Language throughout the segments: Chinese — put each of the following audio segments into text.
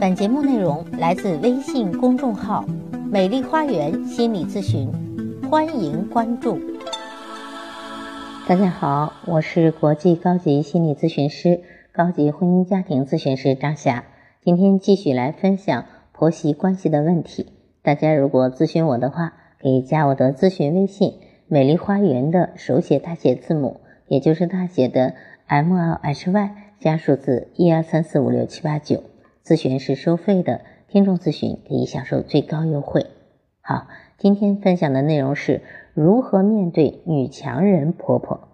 本节目内容来自微信公众号“美丽花园心理咨询”，欢迎关注。大家好，我是国际高级心理咨询师、高级婚姻家庭咨询师张霞。今天继续来分享婆媳关系的问题。大家如果咨询我的话，可以加我的咨询微信“美丽花园”的手写大写字母，也就是大写的 M L H Y 加数字一二三四五六七八九。咨询是收费的，听众咨询可以享受最高优惠。好，今天分享的内容是如何面对女强人婆婆。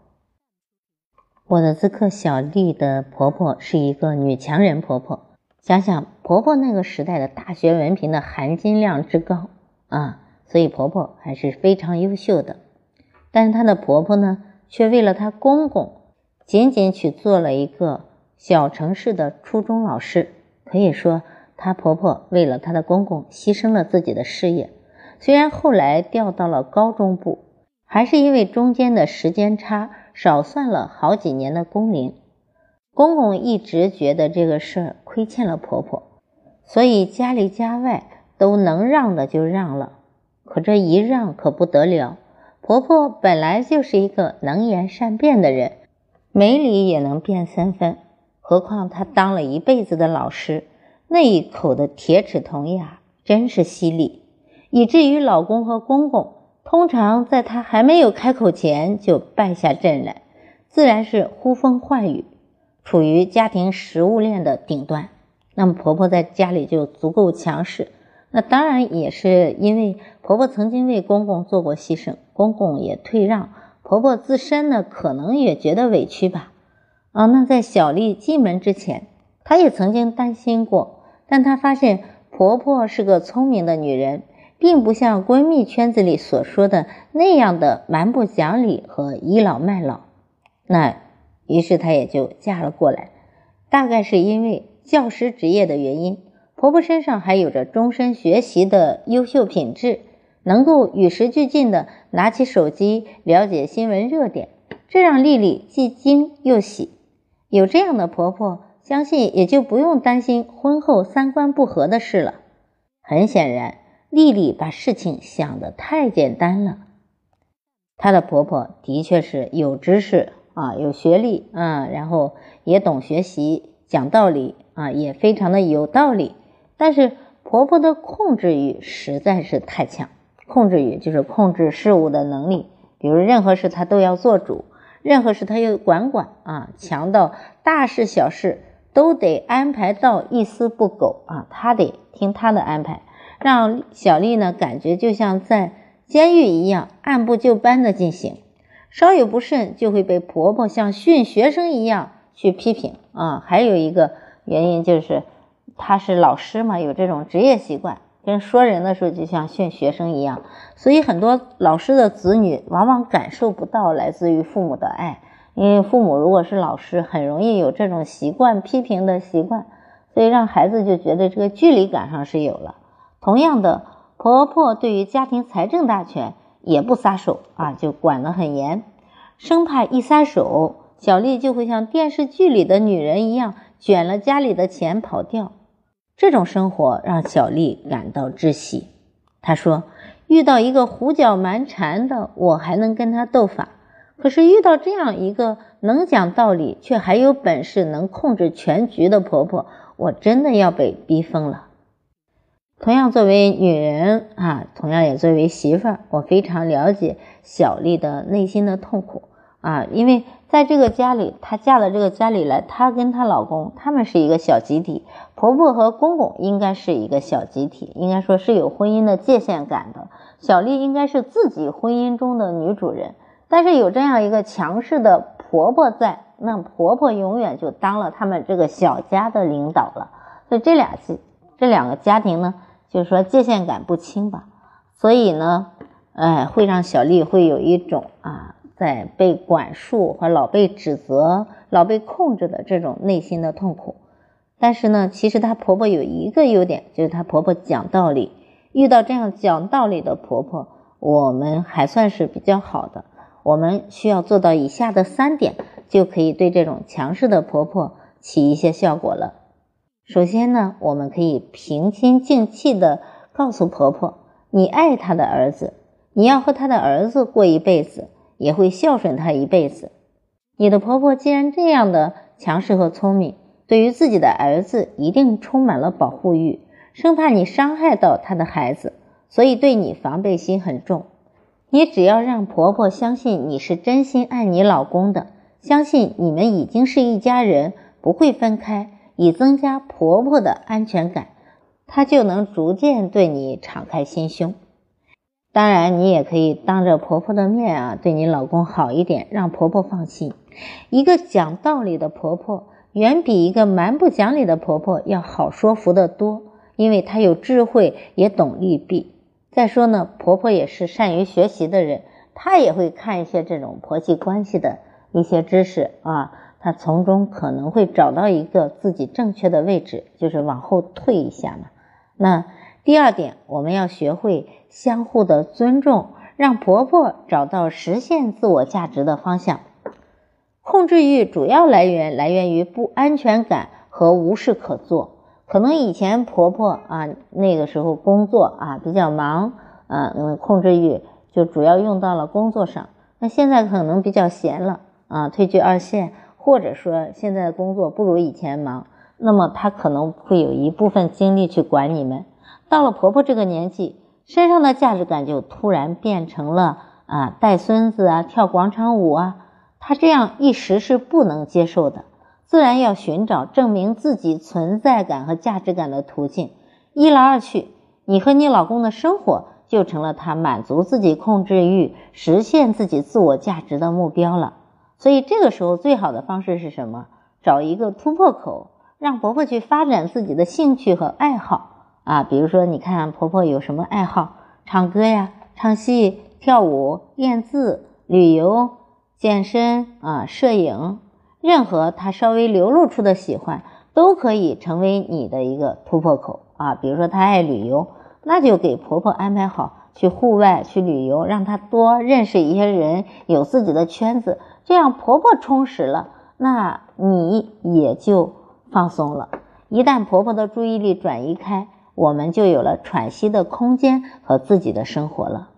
我的咨客小丽的婆婆是一个女强人婆婆，想想婆婆那个时代的大学文凭的含金量之高啊，所以婆婆还是非常优秀的。但是她的婆婆呢，却为了她公公，仅仅去做了一个小城市的初中老师。可以说，她婆婆为了她的公公牺牲了自己的事业。虽然后来调到了高中部，还是因为中间的时间差，少算了好几年的工龄。公公一直觉得这个事儿亏欠了婆婆，所以家里家外都能让的就让了。可这一让可不得了，婆婆本来就是一个能言善辩的人，没理也能辩三分。何况他当了一辈子的老师，那一口的铁齿铜牙真是犀利，以至于老公和公公通常在他还没有开口前就败下阵来，自然是呼风唤雨，处于家庭食物链的顶端。那么婆婆在家里就足够强势，那当然也是因为婆婆曾经为公公做过牺牲，公公也退让，婆婆自身呢可能也觉得委屈吧。啊，那在小丽进门之前，她也曾经担心过，但她发现婆婆是个聪明的女人，并不像闺蜜圈子里所说的那样的蛮不讲理和倚老卖老。那于是她也就嫁了过来。大概是因为教师职业的原因，婆婆身上还有着终身学习的优秀品质，能够与时俱进的拿起手机了解新闻热点，这让丽丽既惊又喜。有这样的婆婆，相信也就不用担心婚后三观不合的事了。很显然，丽丽把事情想得太简单了。她的婆婆的确是有知识啊，有学历啊，然后也懂学习，讲道理啊，也非常的有道理。但是婆婆的控制欲实在是太强，控制欲就是控制事物的能力，比如任何事她都要做主。任何事他要管管啊，强到大事小事都得安排到一丝不苟啊，他得听他的安排，让小丽呢感觉就像在监狱一样，按部就班的进行，稍有不慎就会被婆婆像训学生一样去批评啊。还有一个原因就是，他是老师嘛，有这种职业习惯。跟说人的时候就像训学生一样，所以很多老师的子女往往感受不到来自于父母的爱，因为父母如果是老师，很容易有这种习惯批评的习惯，所以让孩子就觉得这个距离感上是有了。同样的，婆婆对于家庭财政大权也不撒手啊，就管得很严，生怕一撒手，小丽就会像电视剧里的女人一样卷了家里的钱跑掉。这种生活让小丽感到窒息。她说：“遇到一个胡搅蛮缠的，我还能跟他斗法；可是遇到这样一个能讲道理却还有本事能控制全局的婆婆，我真的要被逼疯了。”同样，作为女人啊，同样也作为媳妇儿，我非常了解小丽的内心的痛苦啊，因为。在这个家里，她嫁到这个家里来，她跟她老公他们是一个小集体，婆婆和公公应该是一个小集体，应该说是有婚姻的界限感的。小丽应该是自己婚姻中的女主人，但是有这样一个强势的婆婆在，那婆婆永远就当了他们这个小家的领导了。所以这俩这两个家庭呢，就是说界限感不清吧，所以呢，哎，会让小丽会有一种啊。在被管束和老被指责、老被控制的这种内心的痛苦，但是呢，其实她婆婆有一个优点，就是她婆婆讲道理。遇到这样讲道理的婆婆，我们还算是比较好的。我们需要做到以下的三点，就可以对这种强势的婆婆起一些效果了。首先呢，我们可以平心静气的告诉婆婆，你爱她的儿子，你要和她的儿子过一辈子，也会孝顺她一辈子。你的婆婆既然这样的强势和聪明，对于自己的儿子一定充满了保护欲，生怕你伤害到她的孩子，所以对你防备心很重。你只要让婆婆相信你是真心爱你老公的，相信你们已经是一家人，不会分开，以增加婆婆的安全感，她就能逐渐对你敞开心胸。当然，你也可以当着婆婆的面啊，对你老公好一点，让婆婆放心。一个讲道理的婆婆，远比一个蛮不讲理的婆婆要好说服得多，因为她有智慧，也懂利弊。再说呢，婆婆也是善于学习的人，她也会看一些这种婆媳关系的一些知识啊，她从中可能会找到一个自己正确的位置，就是往后退一下嘛。那。第二点，我们要学会相互的尊重，让婆婆找到实现自我价值的方向。控制欲主要来源来源于不安全感和无事可做。可能以前婆婆啊那个时候工作啊比较忙啊，嗯，控制欲就主要用到了工作上。那现在可能比较闲了啊，退居二线，或者说现在的工作不如以前忙，那么她可能会有一部分精力去管你们。到了婆婆这个年纪，身上的价值感就突然变成了啊带孙子啊跳广场舞啊，她这样一时是不能接受的，自然要寻找证明自己存在感和价值感的途径。一来二去，你和你老公的生活就成了她满足自己控制欲、实现自己自我价值的目标了。所以这个时候最好的方式是什么？找一个突破口，让婆婆去发展自己的兴趣和爱好。啊，比如说，你看婆婆有什么爱好？唱歌呀，唱戏、跳舞、练字、旅游、健身啊，摄影，任何她稍微流露出的喜欢，都可以成为你的一个突破口啊。比如说她爱旅游，那就给婆婆安排好去户外去旅游，让她多认识一些人，有自己的圈子，这样婆婆充实了，那你也就放松了。一旦婆婆的注意力转移开。我们就有了喘息的空间和自己的生活了。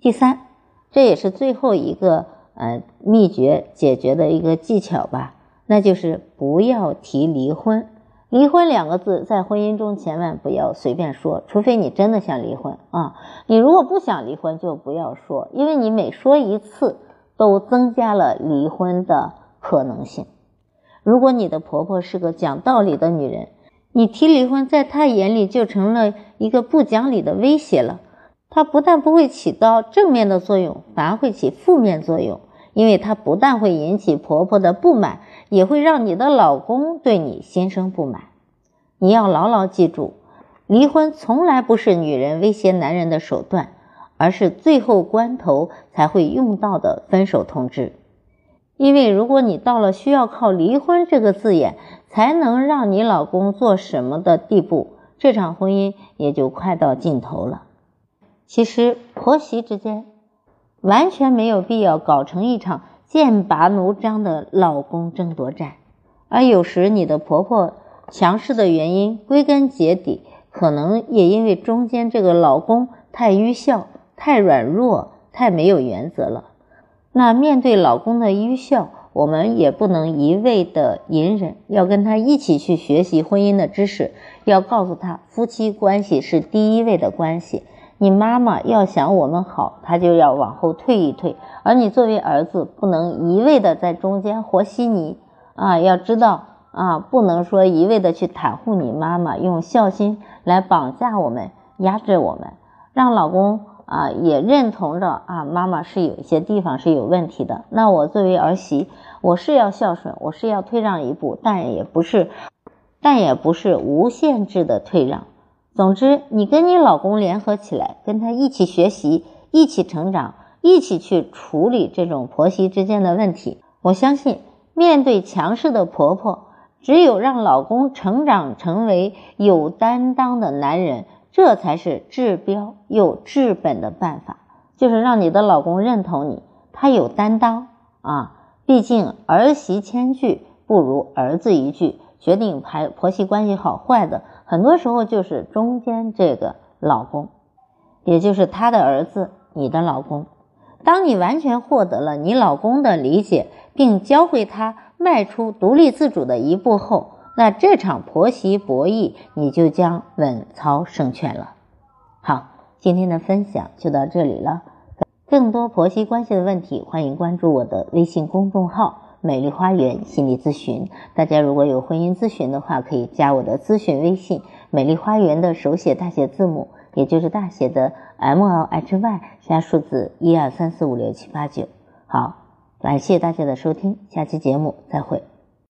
第三，这也是最后一个呃秘诀解决的一个技巧吧，那就是不要提离婚。离婚两个字在婚姻中千万不要随便说，除非你真的想离婚啊。你如果不想离婚，就不要说，因为你每说一次，都增加了离婚的可能性。如果你的婆婆是个讲道理的女人。你提离婚，在他眼里就成了一个不讲理的威胁了。他不但不会起到正面的作用，反而会起负面作用，因为他不但会引起婆婆的不满，也会让你的老公对你心生不满。你要牢牢记住，离婚从来不是女人威胁男人的手段，而是最后关头才会用到的分手通知。因为如果你到了需要靠离婚这个字眼才能让你老公做什么的地步，这场婚姻也就快到尽头了。其实婆媳之间完全没有必要搞成一场剑拔弩张的老公争夺战，而有时你的婆婆强势的原因，归根结底可能也因为中间这个老公太愚孝、太软弱、太没有原则了。那面对老公的愚孝，我们也不能一味的隐忍，要跟他一起去学习婚姻的知识，要告诉他夫妻关系是第一位的关系。你妈妈要想我们好，她就要往后退一退，而你作为儿子，不能一味的在中间和稀泥啊！要知道啊，不能说一味的去袒护你妈妈，用孝心来绑架我们、压制我们，让老公。啊，也认同着啊，妈妈是有一些地方是有问题的。那我作为儿媳，我是要孝顺，我是要退让一步，但也不是，但也不是无限制的退让。总之，你跟你老公联合起来，跟他一起学习，一起成长，一起去处理这种婆媳之间的问题。我相信，面对强势的婆婆，只有让老公成长成为有担当的男人。这才是治标又治本的办法，就是让你的老公认同你，他有担当啊。毕竟儿媳千句不如儿子一句，决定排婆媳关系好坏的，很多时候就是中间这个老公，也就是他的儿子，你的老公。当你完全获得了你老公的理解，并教会他迈出独立自主的一步后，那这场婆媳博弈你就将稳操胜券了。好，今天的分享就到这里了。更多婆媳关系的问题，欢迎关注我的微信公众号“美丽花园心理咨询”。大家如果有婚姻咨询的话，可以加我的咨询微信“美丽花园”的手写大写字母，也就是大写的 M L H Y 加数字一二三四五六七八九。好，感谢大家的收听，下期节目再会。